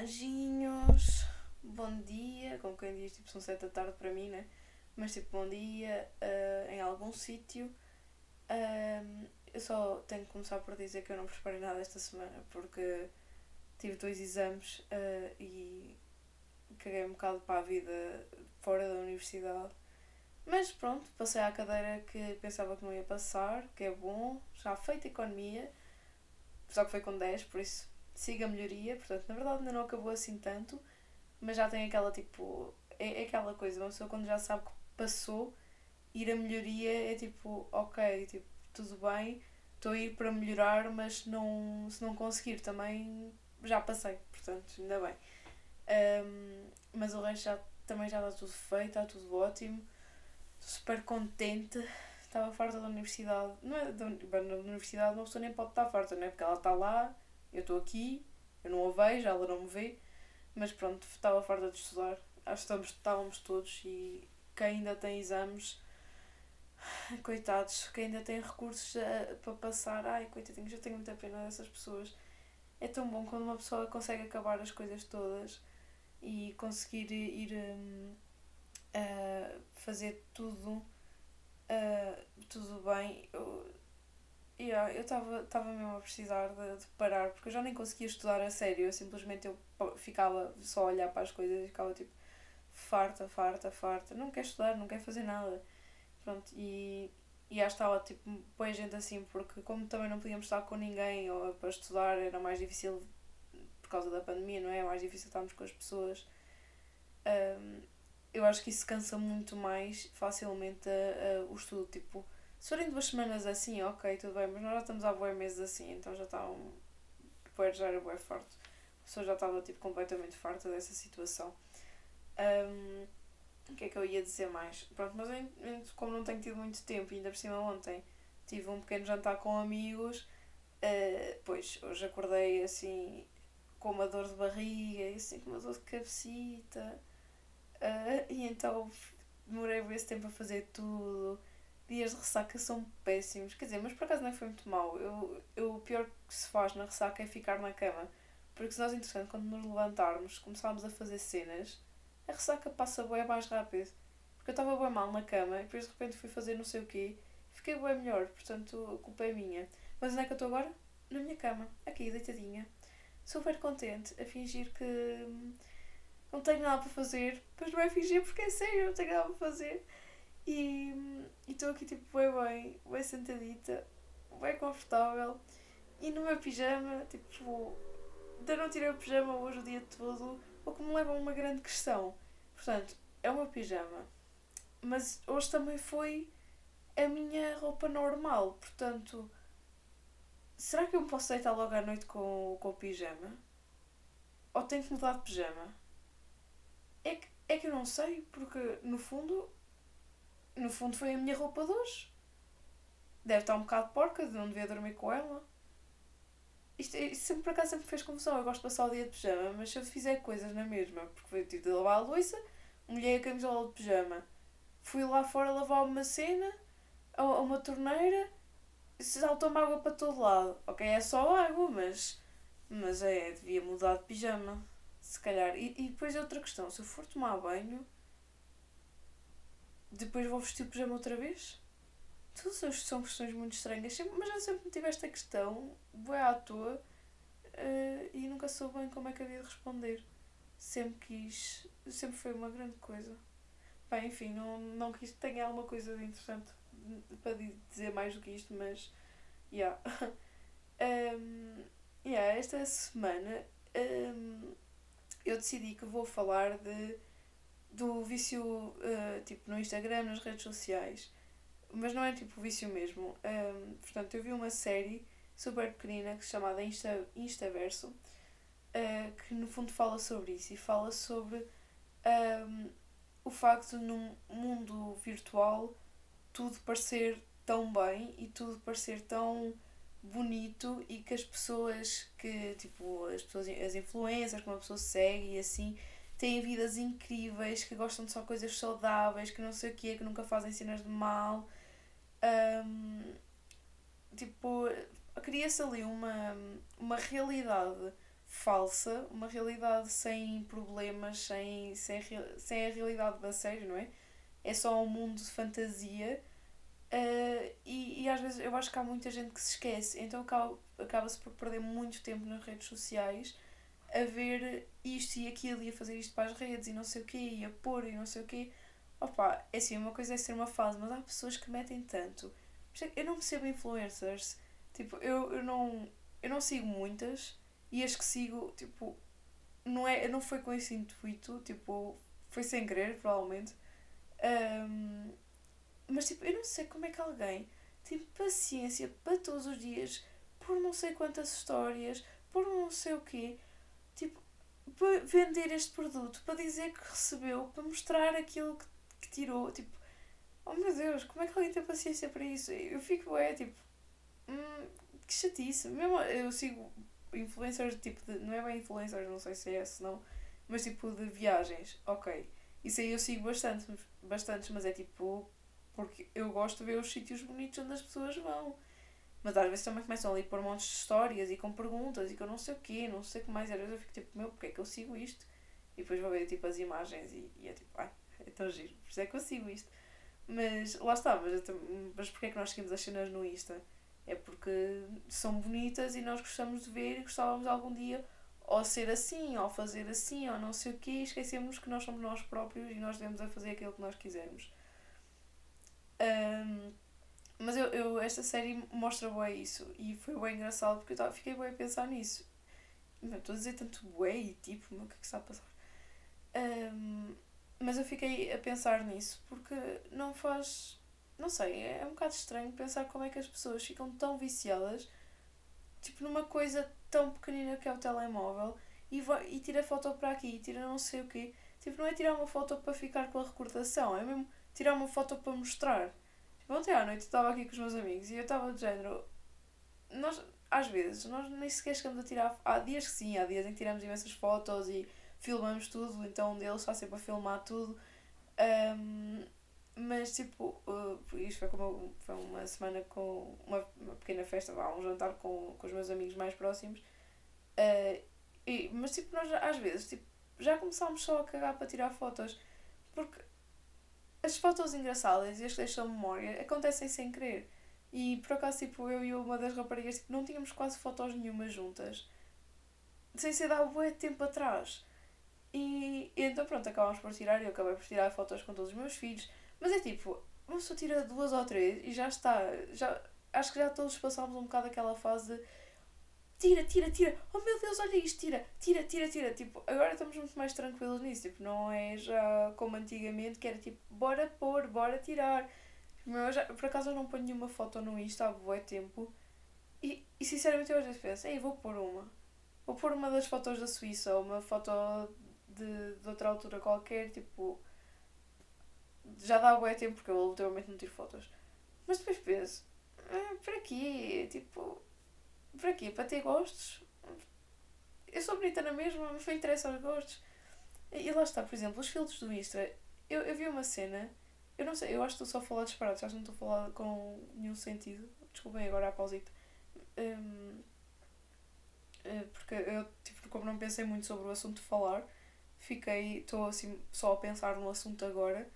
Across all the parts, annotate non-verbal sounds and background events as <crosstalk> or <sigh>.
anjinhos, bom dia, como quem diz, tipo, são sete da tarde para mim, né? Mas tipo, bom dia uh, em algum sítio. Uh, eu só tenho que começar por dizer que eu não preparei nada esta semana porque tive dois exames uh, e caguei um bocado para a vida fora da universidade. Mas pronto, passei à cadeira que pensava que não ia passar, que é bom, já feita economia, só que foi com 10, por isso siga a melhoria. Portanto, na verdade ainda não acabou assim tanto, mas já tem aquela tipo. É, é aquela coisa, uma pessoa quando já sabe que passou, ir a melhoria é tipo, ok, tipo, tudo bem, estou a ir para melhorar, mas não, se não conseguir também já passei, portanto, ainda bem. Um, mas o resto já, também já está tudo feito, está tudo ótimo. Estou super contente. Estava farta da universidade. Não é da, universidade uma pessoa nem pode estar farta, não é? Porque ela está lá, eu estou aqui, eu não a vejo, ela não me vê. Mas pronto, estava farta de estudar. Acho que estamos, estávamos todos e quem ainda tem exames, <sighs> coitados, quem ainda tem recursos a, para passar, ai coitadinhos, eu tenho muita pena dessas pessoas. É tão bom quando uma pessoa consegue acabar as coisas todas e conseguir ir um, uh, fazer tudo uh, tudo bem. Eu yeah, eu estava mesmo a precisar de, de, parar porque eu já nem conseguia estudar a sério. Eu simplesmente eu ficava só a olhar para as coisas e ficava tipo farta, farta, farta. Não quer estudar, não quer fazer nada. Pronto, e, e já estava tipo boa gente assim, porque como também não podíamos estar com ninguém ou para estudar era mais difícil por causa da pandemia, não é? É mais difícil estarmos com as pessoas. Um, eu acho que isso cansa muito mais facilmente o estudo. Tipo, se forem duas semanas assim, ok, tudo bem, mas nós já estamos há boas meses assim, então já está um. Depois já era bem forte. A pessoa já estava tipo, completamente farta dessa situação. Um, o que é que eu ia dizer mais? Pronto, mas eu, como não tenho tido muito tempo, ainda por cima ontem tive um pequeno jantar com amigos, uh, pois hoje acordei assim com uma dor de barriga e assim com uma dor de cabecita. Uh, e então demorei esse tempo a fazer tudo. Dias de ressaca são péssimos. Quer dizer, mas por acaso não foi muito mal Eu, eu, o pior que se faz na ressaca é ficar na cama. Porque se nós, interessante, quando nos levantarmos, começarmos a fazer cenas, a ressaca passa bem mais rápido. Porque eu estava bem mal na cama e depois de repente fui fazer não sei o quê. Fiquei bem melhor, portanto a culpa é minha. Mas onde é que eu estou agora? Na minha cama, aqui, deitadinha super contente a fingir que não tenho nada para fazer. Depois não é fingir porque é sério, não tenho nada para fazer. E estou aqui tipo bem bem, bem sentadita, bem confortável. E no meu pijama, tipo, ainda não tirei o pijama hoje o dia todo, o que me leva a uma grande questão. Portanto, é o meu pijama. Mas hoje também foi a minha roupa normal, portanto Será que eu me posso deitar logo à noite com, com o pijama? Ou tenho que mudar de pijama? É que, é que eu não sei, porque no fundo. No fundo foi a minha roupa de hoje. Deve estar um bocado porca, de não devia dormir com ela. Isto, isto sempre por acaso sempre fez confusão. Eu gosto de passar o dia de pijama, mas se eu fizer coisas na mesma, porque eu tive de lavar a louça, molhei a camisola de pijama, fui lá fora lavar uma cena, a, a uma torneira saltou-me água para todo lado. Ok, é só água, mas. Mas é, devia mudar de pijama. Se calhar. E, e depois é outra questão: se eu for tomar banho, depois vou vestir o pijama outra vez? As são questões muito estranhas, mas já sempre tive esta questão, vou à toa, uh, e nunca soube bem como é que havia de responder. Sempre quis, sempre foi uma grande coisa. Bem, enfim, não, não quis que tenha alguma coisa de interessante para dizer mais do que isto, mas. Yeah. <laughs> um, yeah, esta semana um, eu decidi que vou falar de, do vício uh, tipo no Instagram, nas redes sociais. Mas não é tipo vício mesmo. Um, portanto, eu vi uma série super pequenina que se chamada Insta, Instaverso, uh, que no fundo fala sobre isso e fala sobre um, o facto de num mundo virtual tudo parecer tão bem e tudo parecer tão bonito e que as pessoas que, tipo, as pessoas, as influências que uma pessoa segue e assim, têm vidas incríveis, que gostam de só coisas saudáveis, que não sei o quê, que nunca fazem cenas de mal. Um, tipo, cria-se ali uma, uma realidade falsa, uma realidade sem problemas, sem, sem, sem a realidade da série, não é? É só um mundo de fantasia uh, e, e às vezes eu acho que há muita gente que se esquece, então acaba, acaba-se por perder muito tempo nas redes sociais a ver isto e aquilo e a fazer isto para as redes e não sei o quê, e a pôr e não sei o quê. Opa, é assim, uma coisa é ser uma fase, mas há pessoas que metem tanto. Eu não percebo influencers. Tipo, eu, eu não. Eu não sigo muitas e as que sigo, tipo, não, é, não foi com esse intuito, tipo, foi sem querer, provavelmente. Um, mas tipo, eu não sei como é que alguém tem paciência para todos os dias, por não sei quantas histórias, por não sei o quê, para vender este produto, para dizer que recebeu, para mostrar aquilo que, que tirou, tipo, oh meu Deus, como é que alguém tem paciência para isso? Eu fico, é, tipo, hum, que chatice. Mesmo eu sigo influencers, tipo, de, não é bem influencers, não sei se é esse, não, mas tipo de viagens, ok. Isso aí eu sigo bastante, bastante, mas é tipo, porque eu gosto de ver os sítios bonitos onde as pessoas vão. Mas às vezes também começam ali a pôr montes de histórias e com perguntas e com não sei o quê, não sei o que mais. Às vezes eu fico tipo, meu, porque é que eu sigo isto? E depois vou ver tipo as imagens e, e é tipo, ai, é tão giro, por isso é que eu sigo isto. Mas lá está, mas, mas porquê é que nós seguimos as cenas no Insta? É porque são bonitas e nós gostamos de ver e gostávamos algum dia ou ser assim, ou fazer assim, ou não sei o quê, e esquecemos que nós somos nós próprios e nós devemos a fazer aquilo que nós quisermos. Um, mas eu, eu, esta série mostra bem isso e foi bem engraçado porque eu fiquei bem a pensar nisso. Estou a dizer tanto bem e tipo, o que é que está a passar? Um, mas eu fiquei a pensar nisso porque não faz. Não sei, é, é um bocado estranho pensar como é que as pessoas ficam tão viciadas tipo numa coisa tão pequenina que é o telemóvel e, vai, e tira foto para aqui tira não sei o quê. Tipo, não é tirar uma foto para ficar com a recordação, é mesmo tirar uma foto para mostrar. Ontem à noite estava aqui com os meus amigos e eu estava de género. Nós, às vezes, nós nem sequer chegamos a tirar. Há dias que sim, há dias em que tiramos imensas fotos e filmamos tudo, então um deles está sempre a filmar tudo. Um, mas tipo, uh, isto foi, como, foi uma semana com uma, uma pequena festa, vá, um jantar com, com os meus amigos mais próximos. Uh, e, mas tipo, nós às vezes tipo, já começámos só a cagar para tirar fotos. Porque as fotos engraçadas e as que deixam memória acontecem sem querer. E por acaso, tipo, eu e uma das raparigas tipo, não tínhamos quase fotos nenhuma juntas. Sem ser dar bué tempo atrás. E, e, então pronto, acabámos por tirar. Eu acabei por tirar fotos com todos os meus filhos. Mas é tipo, uma pessoa tira duas ou três e já está. Já, acho que já todos passámos um bocado aquela fase tira, tira, tira, oh meu Deus, olha isto, tira, tira, tira, tira. Tipo, agora estamos muito mais tranquilos nisso, tipo, não é já como antigamente que era tipo, bora pôr, bora tirar. Meu, já, por acaso eu não ponho nenhuma foto no Insta há bué tempo e, e sinceramente eu às vezes penso, ei, vou pôr uma. Vou pôr uma das fotos da Suíça ou uma foto de, de outra altura qualquer, tipo. Já dá bué tempo porque eu literalmente não tiro fotos. Mas depois penso, ah, para quê? Tipo, para quê? Para ter gostos? Eu sou bonita na mesma, mas me interessa os gostos. E lá está, por exemplo, os filtros do Insta. Eu, eu vi uma cena, eu não sei, eu acho que estou só a falar disparado, que não estou a falar com nenhum sentido. Desculpem agora a pausita. Um, eh, porque eu, tipo, como não pensei muito sobre o assunto de falar, fiquei, estou assim só a pensar no assunto agora,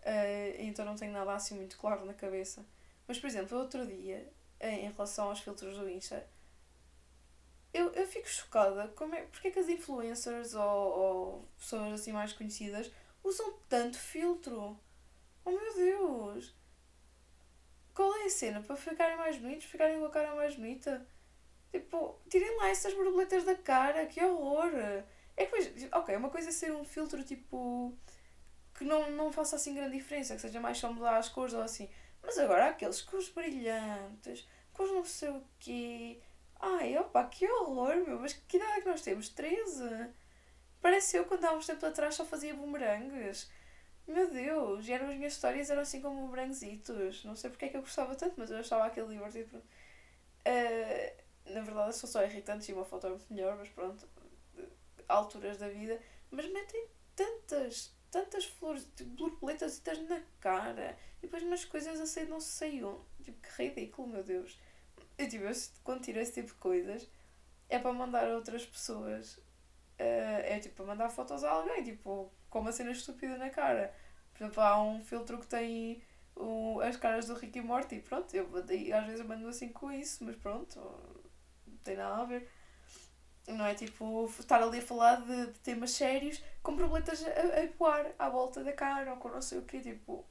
uh, então não tenho nada assim muito claro na cabeça. Mas, por exemplo, outro dia, em relação aos filtros do Insta, eu, eu fico chocada. Como é, porque é que as influencers ou, ou pessoas assim mais conhecidas usam tanto filtro? Oh meu Deus! Qual é a cena? Para ficarem mais bonitos, ficarem com a cara mais bonita? Tipo, tirem lá essas borboletas da cara, que horror! É que, ok, uma coisa é ser um filtro tipo. que não, não faça assim grande diferença, que seja mais só mudar as cores ou assim. Mas agora aqueles cores brilhantes, cores não sei o quê Ai, opa, que horror, meu. Mas que idade é que nós temos? 13? Parece eu quando há uns tempos atrás só fazia bumerangues. Meu Deus, e eram as minhas histórias eram assim como bumeranguesitos. Não sei porque é que eu gostava tanto, mas eu achava aquele divertido. Uh, na verdade são só irritantes e uma foto é muito melhor, mas pronto. Alturas da vida. Mas metem tantas, tantas flores, tipo, borboletas na cara. E depois umas coisas assim não sei onde. Tipo, que ridículo, meu Deus. Eu, tipo, eu, quando tiro esse tipo de coisas, é para mandar a outras pessoas. Uh, é tipo para mandar fotos a alguém, tipo, com uma cena estúpida na cara. Por exemplo, há um filtro que tem o, as caras do Rick e Morty. Pronto, eu às vezes mando assim com isso, mas pronto, não tem nada a ver. Não é tipo estar ali a falar de, de temas sérios com borboletas a, a voar à volta da cara ou com não sei o quê, tipo.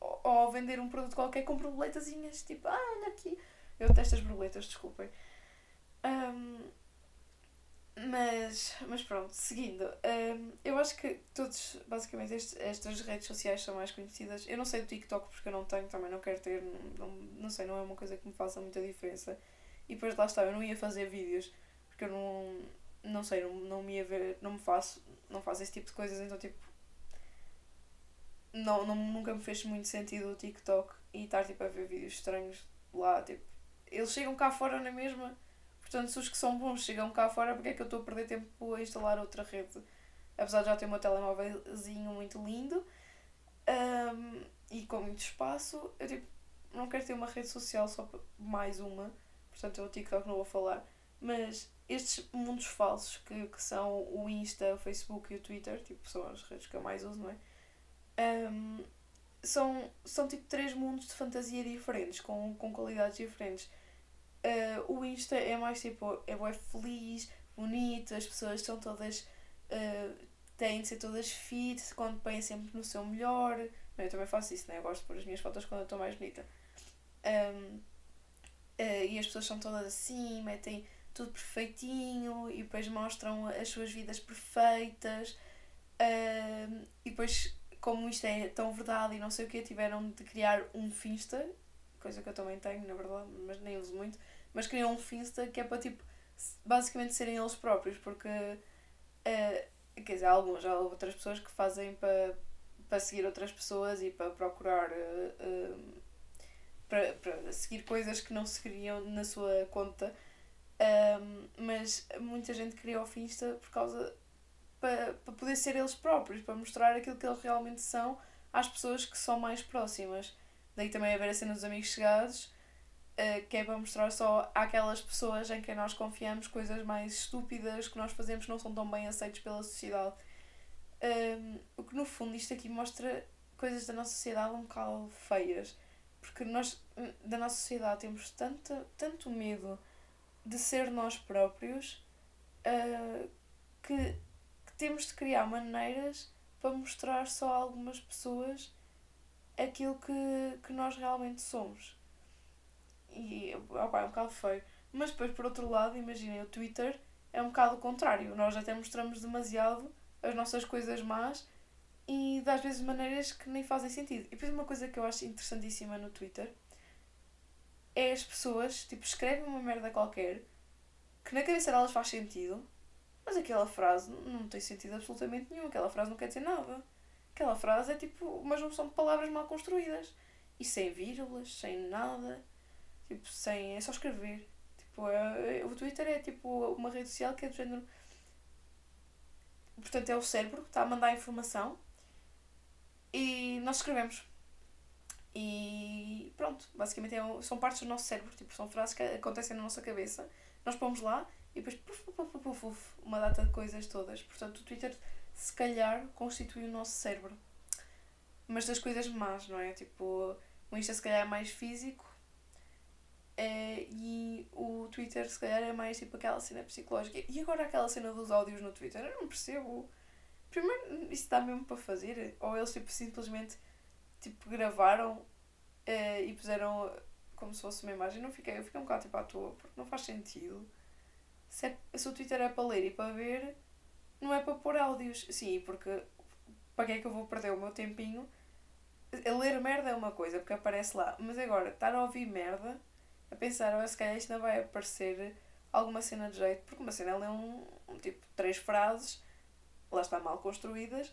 Ou, ou vender um produto qualquer com borboletazinhas, tipo, ah, olha aqui. Eu detesto as borboletas, desculpem. Um, mas, mas pronto, seguindo, um, eu acho que todos, basicamente, estas redes sociais são mais conhecidas. Eu não sei do TikTok porque eu não tenho, também não quero ter, não, não sei, não é uma coisa que me faça muita diferença. E depois lá está, eu não ia fazer vídeos porque eu não, não sei, não, não me ia ver, não me faço, não faço esse tipo de coisas, então tipo, não, não, nunca me fez muito sentido o TikTok e estar tipo a ver vídeos estranhos lá, tipo, eles chegam cá fora na mesma Portanto, se os que são bons chegam cá fora, porque é que eu estou a perder tempo a instalar outra rede? Apesar de já ter meu telemóvelzinho muito lindo um, e com muito espaço, eu tipo, não quero ter uma rede social só mais uma. Portanto, eu o TikTok não vou falar. Mas estes mundos falsos que, que são o Insta, o Facebook e o Twitter, tipo, são as redes que eu mais uso, não é? Um, são, são tipo três mundos de fantasia diferentes, com, com qualidades diferentes. Uh, o Insta é mais tipo, é bem feliz, bonito, as pessoas estão todas. Uh, têm de ser todas fit, quando põem sempre no seu melhor. Eu também faço isso, né? Eu gosto de pôr as minhas fotos quando eu estou mais bonita. Um, uh, e as pessoas são todas assim, metem tudo perfeitinho e depois mostram as suas vidas perfeitas. Uh, e depois, como isto é tão verdade e não sei o que, tiveram de criar um Finsta, coisa que eu também tenho, na verdade, mas nem uso muito, mas criam um Finsta que é para tipo basicamente serem eles próprios, porque uh, quer dizer, há alguns, há outras pessoas que fazem para, para seguir outras pessoas e para procurar uh, uh, para, para seguir coisas que não seguiriam na sua conta. Um, mas muita gente cria o Finsta por causa para, para poder ser eles próprios, para mostrar aquilo que eles realmente são às pessoas que são mais próximas. Daí também haver a cena dos amigos chegados, uh, que é para mostrar só àquelas pessoas em quem nós confiamos coisas mais estúpidas que nós fazemos não são tão bem aceitos pela sociedade. Um, o que no fundo isto aqui mostra coisas da nossa sociedade um bocado feias. Porque nós, da nossa sociedade, temos tanto, tanto medo de ser nós próprios uh, que, que temos de criar maneiras para mostrar só a algumas pessoas aquilo que, que nós realmente somos. E opa, é um bocado feio. Mas depois, por outro lado, imaginem, o Twitter é um bocado o contrário. Nós até mostramos demasiado as nossas coisas más e das vezes de maneiras que nem fazem sentido. E depois uma coisa que eu acho interessantíssima no Twitter é as pessoas, tipo, escrevem uma merda qualquer que na cabeça delas faz sentido, mas aquela frase não tem sentido absolutamente nenhum. Aquela frase não quer dizer nada. Aquela frase é tipo uma junção de palavras mal construídas. E sem vírgulas, sem nada. Tipo, sem. É só escrever. Tipo, é, é, o Twitter é tipo uma rede social que é do género. Portanto, é o cérebro que está a mandar informação e nós escrevemos. E pronto, basicamente é, são partes do nosso cérebro, tipo, são frases que acontecem na nossa cabeça. Nós pomos lá e depois puf, puf, puf, puf, uma data de coisas todas. Portanto, o Twitter se calhar constitui o nosso cérebro. Mas das coisas más, não é? Tipo, o Insta se calhar é mais físico é, e o Twitter se calhar é mais tipo aquela cena psicológica. E agora aquela cena dos áudios no Twitter, eu não percebo. Primeiro, isso dá mesmo para fazer? Ou eles tipo, simplesmente tipo, gravaram é, e puseram como se fosse uma imagem. Não fiquei, eu fiquei um bocado tipo à toa, porque não faz sentido. Se, é, se o Twitter é para ler e para ver, não é para pôr áudios. Sim, porque para que é que eu vou perder o meu tempinho? Ler merda é uma coisa, porque aparece lá. Mas agora, estar a ouvir merda, a pensar, oh, se calhar isto não vai aparecer alguma cena de jeito, porque uma cena é um, um tipo três frases, lá está mal construídas,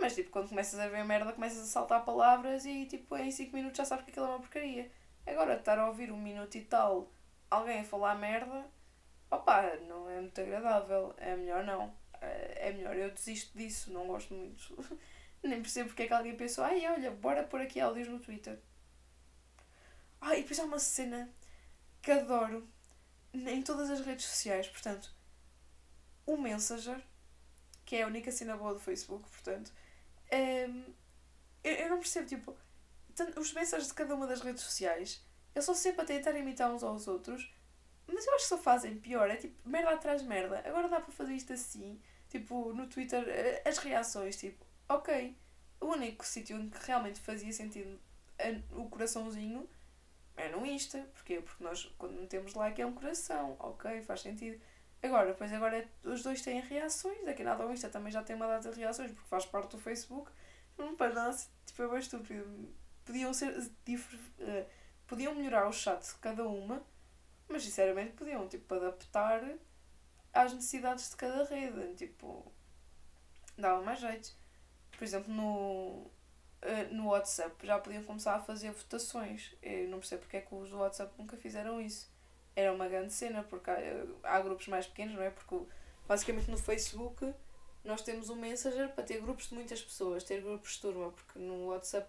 mas tipo, quando começas a ver merda, começas a saltar palavras e tipo, em 5 minutos já sabes que aquilo é uma porcaria. Agora, estar a ouvir um minuto e tal alguém a falar merda, opá, não é muito agradável. É melhor não. É melhor eu desisto disso, não gosto muito. <laughs> Nem percebo porque é que alguém pensou, ai olha, bora pôr aqui áudios no Twitter. Ah, e depois há uma cena que adoro, em todas as redes sociais. Portanto, o Messenger, que é a única cena boa do Facebook, portanto, um, eu, eu não percebo, tipo, os mensagens de cada uma das redes sociais, eu sou sempre a tentar imitar uns aos outros, mas eu acho que só fazem pior. É tipo, merda atrás merda. Agora dá para fazer isto assim. Tipo, no Twitter, eh, as reações, tipo, ok. O único sítio onde realmente fazia sentido o coraçãozinho é no Insta. Porquê? Porque nós, quando metemos like, é um coração. Ok, faz sentido. Agora, pois agora os dois têm reações. Daqui nada o Insta também já tem uma data de reações, porque faz parte do Facebook. Não faz nada, tipo, é bem estúpido. Podiam ser. Uh, podiam melhorar o chat de cada uma, mas sinceramente podiam, tipo, adaptar às necessidades de cada rede. Tipo, dava mais jeito. Por exemplo, no, eh, no WhatsApp já podiam começar a fazer votações. Eu não percebo porque é que os do WhatsApp nunca fizeram isso. Era uma grande cena, porque há, há grupos mais pequenos, não é? Porque basicamente no Facebook nós temos um Messenger para ter grupos de muitas pessoas, ter grupos de turma, porque no WhatsApp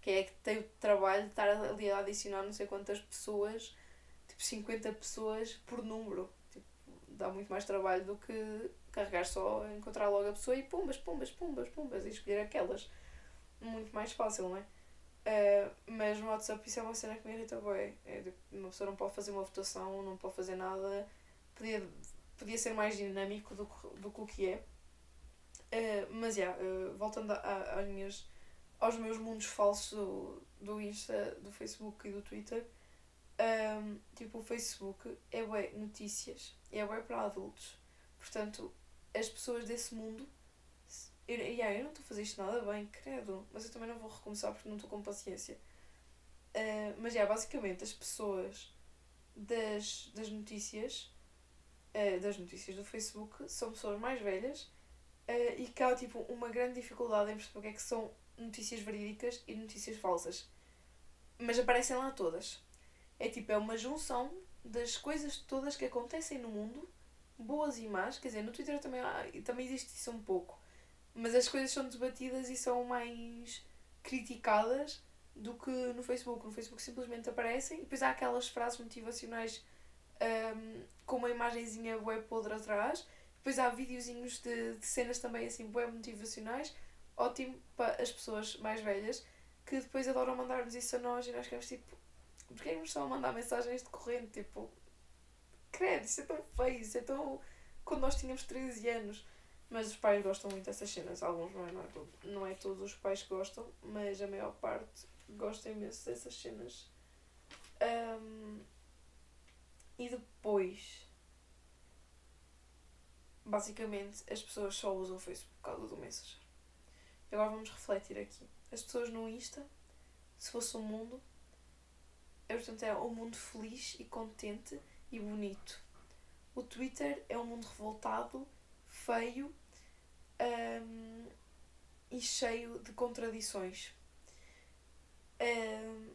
quem é que tem o trabalho de estar ali a adicionar não sei quantas pessoas, tipo 50 pessoas por número. Dá muito mais trabalho do que carregar só, encontrar logo a pessoa e pumbas, pumbas, pumbas, pumbas e escolher aquelas muito mais fácil, não é? Uh, mas no WhatsApp isso é uma cena que me irrita bem. É, tipo, uma pessoa não pode fazer uma votação, não pode fazer nada. Podia, podia ser mais dinâmico do, do que o que é. Uh, mas, já, yeah, uh, voltando a, a, aos meus mundos falsos do, do Insta, do Facebook e do Twitter, um, tipo, o Facebook é bué notícias, é bué para adultos. Portanto, as pessoas desse mundo eu, yeah, eu não estou a fazer isto nada bem, credo. Mas eu também não vou recomeçar porque não estou com paciência. Uh, mas, yeah, basicamente, as pessoas das, das notícias, uh, das notícias do Facebook, são pessoas mais velhas uh, e que há, tipo, uma grande dificuldade em perceber o que é que são notícias verídicas e notícias falsas. Mas aparecem lá todas. É tipo, é uma junção das coisas todas que acontecem no mundo, boas e más. Quer dizer, no Twitter também, há, também existe isso um pouco mas as coisas são debatidas e são mais criticadas do que no Facebook. No Facebook simplesmente aparecem e depois há aquelas frases motivacionais um, com uma imagenzinha web podre atrás. Depois há videozinhos de, de cenas também assim web motivacionais. Ótimo para as pessoas mais velhas que depois adoram mandar-nos isso a nós e nós queremos tipo. Porquê é que nos estão a mandar mensagens de corrente? Tipo, credo, isso é tão feio, isso é tão. Quando nós tínhamos 13 anos. Mas os pais gostam muito dessas cenas. Alguns não é, não é, não é todos os pais que gostam, mas a maior parte gosta imenso dessas cenas. Um, e depois, basicamente, as pessoas só usam o Facebook por causa do Messenger. E agora vamos refletir aqui. As pessoas no Insta, se fosse um mundo, é, portanto, é um mundo feliz e contente e bonito. O Twitter é um mundo revoltado, feio um, e cheio de contradições. Um,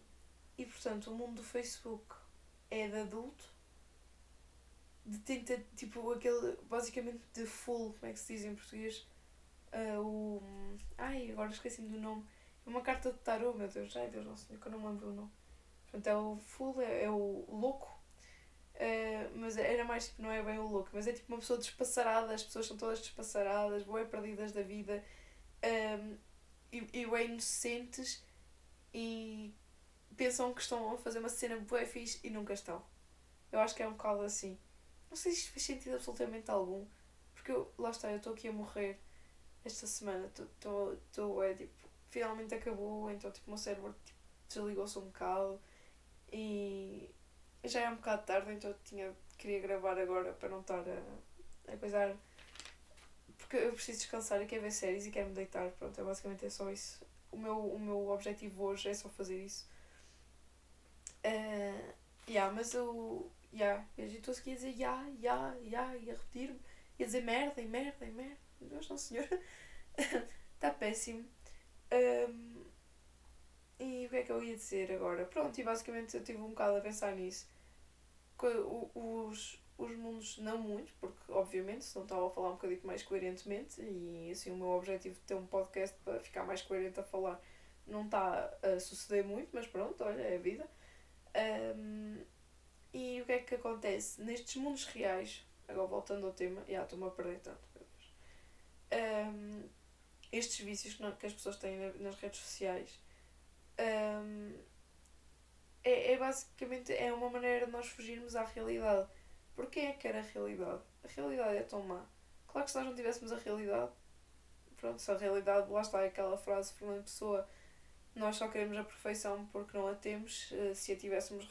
e portanto, o mundo do Facebook é de adulto, de tenta, tipo, aquele, basicamente de full, como é que se diz em português? Uh, o. Ai, agora esqueci-me do nome. É uma carta de tarot, meu Deus, ai Deus não sei, que eu não lembro o nome. Portanto, é o full, é, é o louco Uh, mas era mais tipo, não é bem o louco, mas é tipo uma pessoa despassarada, as pessoas são todas despassaradas, bem perdidas da vida um, ehm, e, e bem inocentes e pensam que estão a fazer uma cena bué fixe e nunca estão. Eu acho que é um bocado assim. Não sei se isto faz sentido absolutamente algum, porque eu, lá está, eu estou aqui a morrer esta semana, estou, é tipo, finalmente acabou, então tipo, o meu cérebro tipo, desligou-se um bocado e já é um bocado tarde, então tinha, queria gravar agora para não estar a, a coisar. Porque eu preciso descansar e quero ver séries e quero me deitar. Pronto, é basicamente é só isso. O meu, o meu objetivo hoje é só fazer isso. Uh, yeah, mas eu. Yeah, eu estou a dizer ya, ya, ya, e a repetir-me, e a dizer merda, e merda, e merda. Deus, não senhor. Está <laughs> péssimo. Um, que é que eu ia dizer agora? Pronto, e basicamente eu tive um bocado a pensar nisso os, os mundos não muito, porque obviamente se não estava a falar um bocadinho mais coerentemente e assim o meu objetivo de ter um podcast para ficar mais coerente a falar não está a suceder muito, mas pronto, olha, é a vida. Um, e o que é que acontece? Nestes mundos reais, agora voltando ao tema, já estou-me a perder tanto, um, estes vícios que, que as pessoas têm nas redes sociais um, é, é basicamente é uma maneira de nós fugirmos à realidade. Porque é que quer a realidade? A realidade é tão má. Claro que se nós não tivéssemos a realidade, pronto, se a realidade, lá está aquela frase de Fernando Pessoa, nós só queremos a perfeição porque não a temos, eh, se a tivéssemos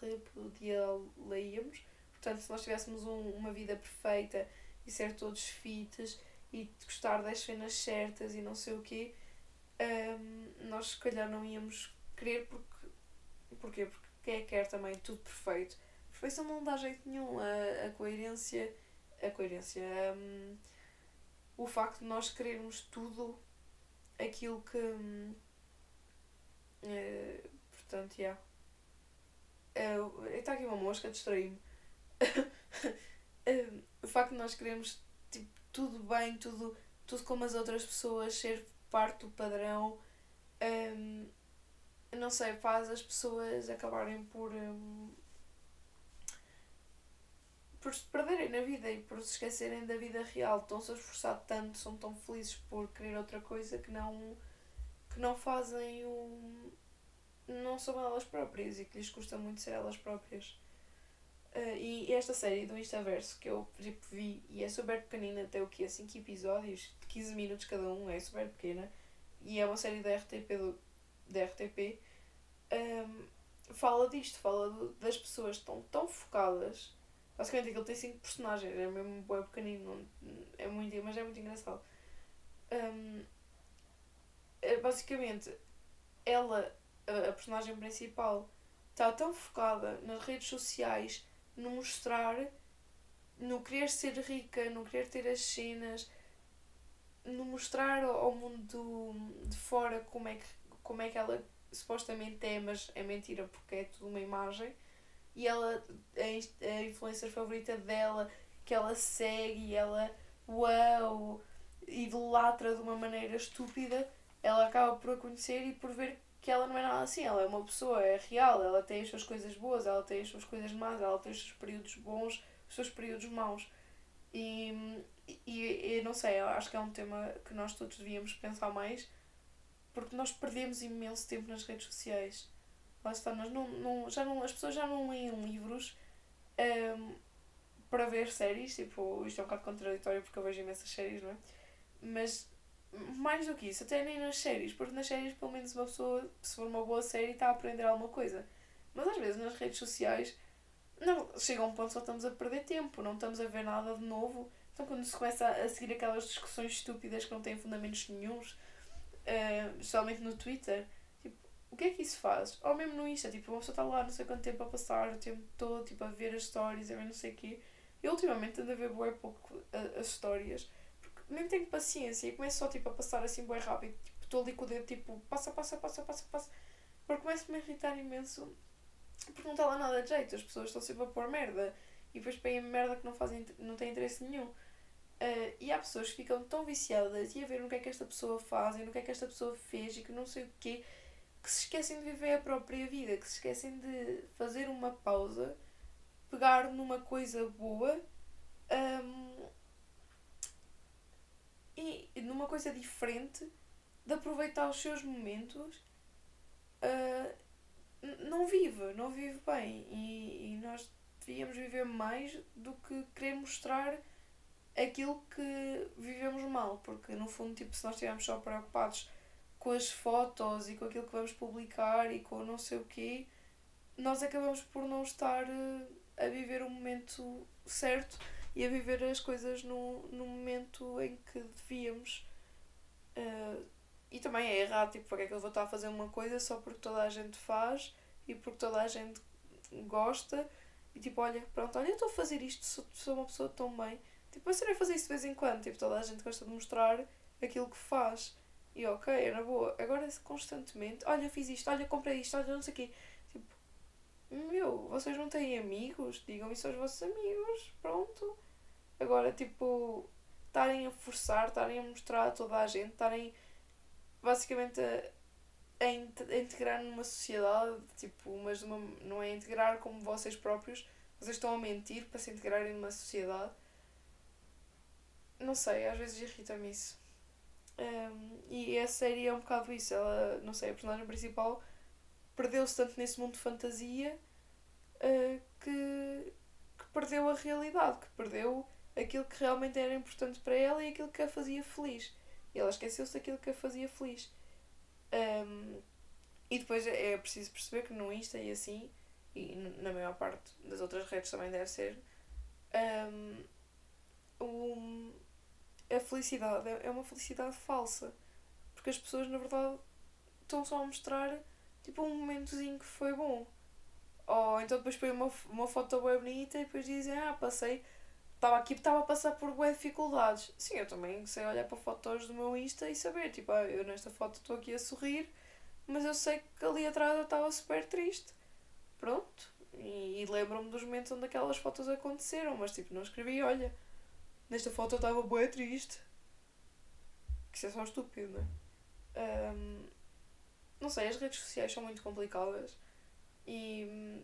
repudiaríamos. Portanto, se nós tivéssemos um, uma vida perfeita e ser todos fites e gostar das cenas certas e não sei o quê, um, nós se calhar não íamos querer porque. Porquê? Porque quem é que quer também tudo perfeito? Perfeição não dá jeito nenhum. A, a coerência. A coerência. Um, o facto de nós querermos tudo aquilo que. Um, uh, portanto, já. Yeah. Uh, está aqui uma mosca, distraí-me. <laughs> o facto de nós queremos tipo, tudo bem, tudo, tudo como as outras pessoas, ser parte do padrão, um, não sei, faz as pessoas acabarem por. Um, por se perderem na vida e por se esquecerem da vida real. Estão-se a esforçar tanto, são tão felizes por querer outra coisa que não, que não fazem o. não são elas próprias e que lhes custa muito ser elas próprias. Uh, e esta série do Instaverso que eu tipo, vi e é super pequenina, até o que? 5 episódios, de 15 minutos cada um, é super pequena. E é uma série da RTP, do, da RTP um, fala disto, fala do, das pessoas que estão tão focadas. Basicamente aquilo tem 5 personagens, é mesmo bem pequenino, não, é muito, mas é muito engraçado. Um, é basicamente, ela, a, a personagem principal, está tão focada nas redes sociais no mostrar, no querer ser rica, no querer ter as cenas, no mostrar ao mundo de fora como é que, como é que ela supostamente é, mas é mentira porque é tudo uma imagem. E ela, a, influencer favorita dela, que ela segue ela, uau, idolatra de uma maneira estúpida, ela acaba por a conhecer e por ver que ela não é nada assim, ela é uma pessoa, é real, ela tem as suas coisas boas, ela tem as suas coisas más, ela tem os seus períodos bons, os seus períodos maus. E, e, e não sei, acho que é um tema que nós todos devíamos pensar mais, porque nós perdemos imenso tempo nas redes sociais. Lá está, nós não, não, já não, as pessoas já não leem livros um, para ver séries, tipo, isto é um bocado contraditório porque eu vejo imensas séries, não é? Mas mais do que isso, até nem nas séries, porque nas séries pelo menos uma pessoa, se for uma boa série, está a aprender alguma coisa. Mas às vezes nas redes sociais não, chega um ponto só estamos a perder tempo, não estamos a ver nada de novo. Então quando se começa a seguir aquelas discussões estúpidas que não têm fundamentos nenhums, uh, especialmente no Twitter, tipo, o que é que isso faz? Ou mesmo no Insta, tipo, uma pessoa está lá não sei quanto tempo a passar, o tempo todo, tipo, a ver as stories, a ver não sei o quê. Eu ultimamente ando a ver bem pouco as histórias nem tenho paciência e começo só tipo, a passar assim bem rápido. Tipo, estou ali com o dedo tipo, passa, passa, passa, passa, passa. Porque começo-me a irritar imenso. Porque não está lá nada de jeito. As pessoas estão sempre a pôr merda. E depois põem merda que não, fazem, não tem interesse nenhum. Uh, e há pessoas que ficam tão viciadas e a ver no que é que esta pessoa faz e no que é que esta pessoa fez e que não sei o quê, que se esquecem de viver a própria vida, que se esquecem de fazer uma pausa, pegar numa coisa boa um, e numa coisa diferente de aproveitar os seus momentos uh, não vive, não vive bem. E, e nós devíamos viver mais do que querer mostrar aquilo que vivemos mal, porque no fundo, tipo, se nós estivermos só preocupados com as fotos e com aquilo que vamos publicar e com não sei o quê, nós acabamos por não estar uh, a viver o momento certo e a viver as coisas no, no momento em que devíamos. Uh, e também é errado, tipo, porque é que eu vou estar a fazer uma coisa só porque toda a gente faz e porque toda a gente gosta e tipo, olha, pronto, olha, eu estou a fazer isto, sou, sou uma pessoa tão bem. Tipo, eu seria fazer isso de vez em quando, tipo, toda a gente gosta de mostrar aquilo que faz. E ok, na boa. Agora constantemente, olha, fiz isto, olha, comprei isto, olha, não sei o quê. Meu, vocês não têm amigos? Digam isso aos vossos amigos. Pronto. Agora, tipo, estarem a forçar, estarem a mostrar a toda a gente, estarem basicamente a, a, a integrar numa sociedade, tipo, mas uma, não é integrar como vocês próprios, vocês estão a mentir para se integrarem numa sociedade. Não sei, às vezes irrita-me isso. Um, e a série é um bocado isso. Ela, não sei, a personagem principal perdeu-se tanto nesse mundo de fantasia uh, que, que perdeu a realidade, que perdeu aquilo que realmente era importante para ela e aquilo que a fazia feliz. E ela esqueceu-se daquilo que a fazia feliz. Um, e depois é preciso perceber que no Insta e assim, e na maior parte das outras redes também deve ser, um, a felicidade é, é uma felicidade falsa. Porque as pessoas, na verdade, estão só a mostrar tipo um momentozinho que foi bom. Ou então depois põe uma, uma foto bem bonita e depois dizem, ah, passei, estava aqui, estava a passar por boas dificuldades. Sim, eu também sei olhar para fotos do meu Insta e saber, tipo, ah, eu nesta foto estou aqui a sorrir, mas eu sei que ali atrás eu estava super triste. Pronto. E, e lembro-me dos momentos onde aquelas fotos aconteceram, mas tipo, não escrevi, olha, nesta foto eu estava boa triste. Que isso é só estúpido, não é? Sei, as redes sociais são muito complicadas e hum,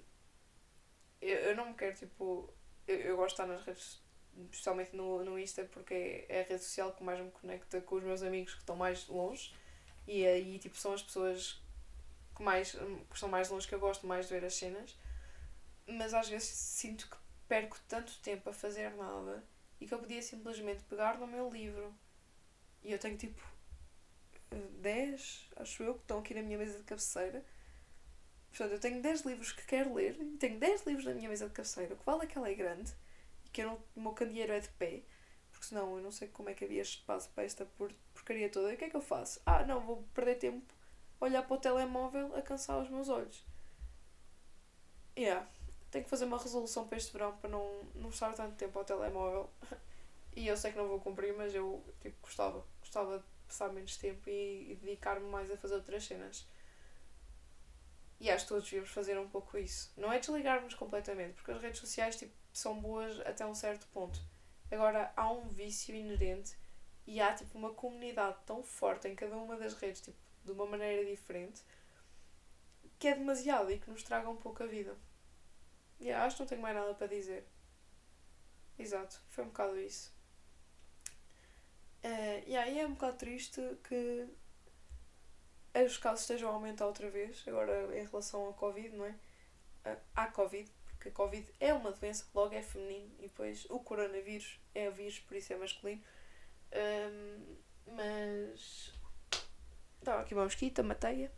eu, eu não me quero, tipo. Eu, eu gosto de estar nas redes, especialmente no, no Insta, porque é a rede social que mais me conecta com os meus amigos que estão mais longe e aí, tipo, são as pessoas que, mais, que estão mais longe que eu gosto mais de ver as cenas. Mas às vezes sinto que perco tanto tempo a fazer nada e que eu podia simplesmente pegar no meu livro e eu tenho tipo 10, acho eu, que estão aqui na minha mesa de cabeceira. Portanto, eu tenho 10 livros que quero ler e tenho 10 livros na minha mesa de cabeceira, o que vale é que ela é grande e que eu não, o meu candeeiro é de pé, porque senão eu não sei como é que havia espaço para esta porcaria toda. E o que é que eu faço? Ah, não, vou perder tempo a olhar para o telemóvel a cansar os meus olhos. Yeah. Tenho que fazer uma resolução para este verão para não, não estar tanto tempo ao telemóvel. <laughs> E eu sei que não vou cumprir, mas eu tipo, gostava. Gostava de passar menos tempo e, e dedicar-me mais a fazer outras cenas. E acho que todos devíamos fazer um pouco isso. Não é desligarmos completamente, porque as redes sociais tipo, são boas até um certo ponto. Agora, há um vício inerente e há tipo uma comunidade tão forte em cada uma das redes, tipo, de uma maneira diferente, que é demasiado e que nos traga um pouco a vida. E acho que não tenho mais nada para dizer. Exato, foi um bocado isso. Uh, e aí é um bocado triste que os casos estejam a aumentar outra vez, agora em relação ao Covid, não é? Uh, há Covid, porque a Covid é uma doença que logo é feminino e depois o coronavírus é vírus, por isso é masculino. Um, mas. Estava aqui uma mosquita, matei-a.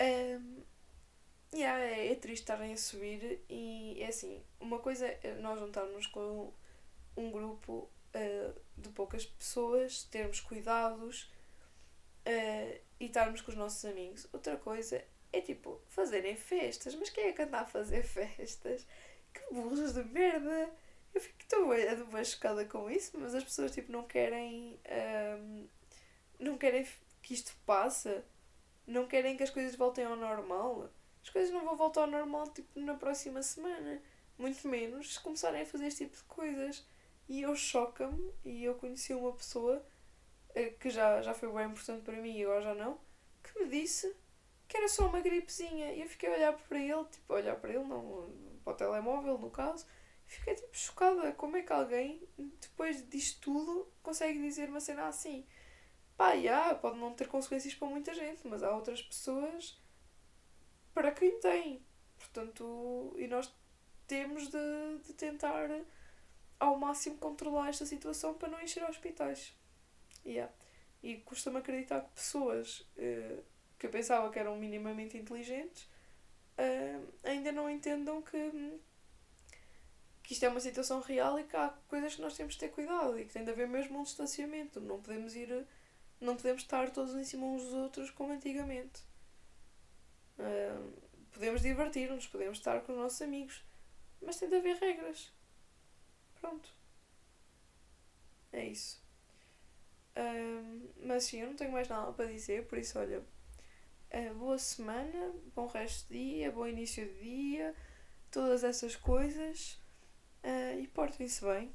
Um, yeah, é, é triste estarem a subir e é assim, uma coisa é nós juntarmos com um grupo uh, de poucas pessoas, termos cuidados uh, e estarmos com os nossos amigos. Outra coisa é tipo fazerem festas, mas quem é que anda a fazer <laughs> festas? Que burros de merda! Eu fico tão bem chocada com isso, mas as pessoas tipo não querem. Um, não querem que isto passe, não querem que as coisas voltem ao normal. As coisas não vão voltar ao normal tipo na próxima semana. Muito menos se começarem a fazer este tipo de coisas. E eu choca-me, e eu conheci uma pessoa eh, que já, já foi bem importante para mim e agora já não, que me disse que era só uma gripezinha. E eu fiquei a olhar para ele, tipo, a olhar para ele, não, para o telemóvel no caso, e fiquei tipo chocada. Como é que alguém, depois disto tudo, consegue dizer uma cena assim? Pá, já, pode não ter consequências para muita gente, mas há outras pessoas para quem tem. Portanto, e nós temos de, de tentar ao máximo controlar esta situação para não encher hospitais. Yeah. E custa-me acreditar que pessoas uh, que eu pensava que eram minimamente inteligentes uh, ainda não entendam que, que isto é uma situação real e que há coisas que nós temos de ter cuidado e que tem de haver mesmo um distanciamento. Não podemos ir. Não podemos estar todos em cima uns dos outros como antigamente. Uh, podemos divertir-nos, podemos estar com os nossos amigos, mas tem de haver regras. Pronto. É isso. Um, mas sim, eu não tenho mais nada para dizer, por isso, olha, boa semana, bom resto de dia, bom início de dia, todas essas coisas uh, e portem-se bem.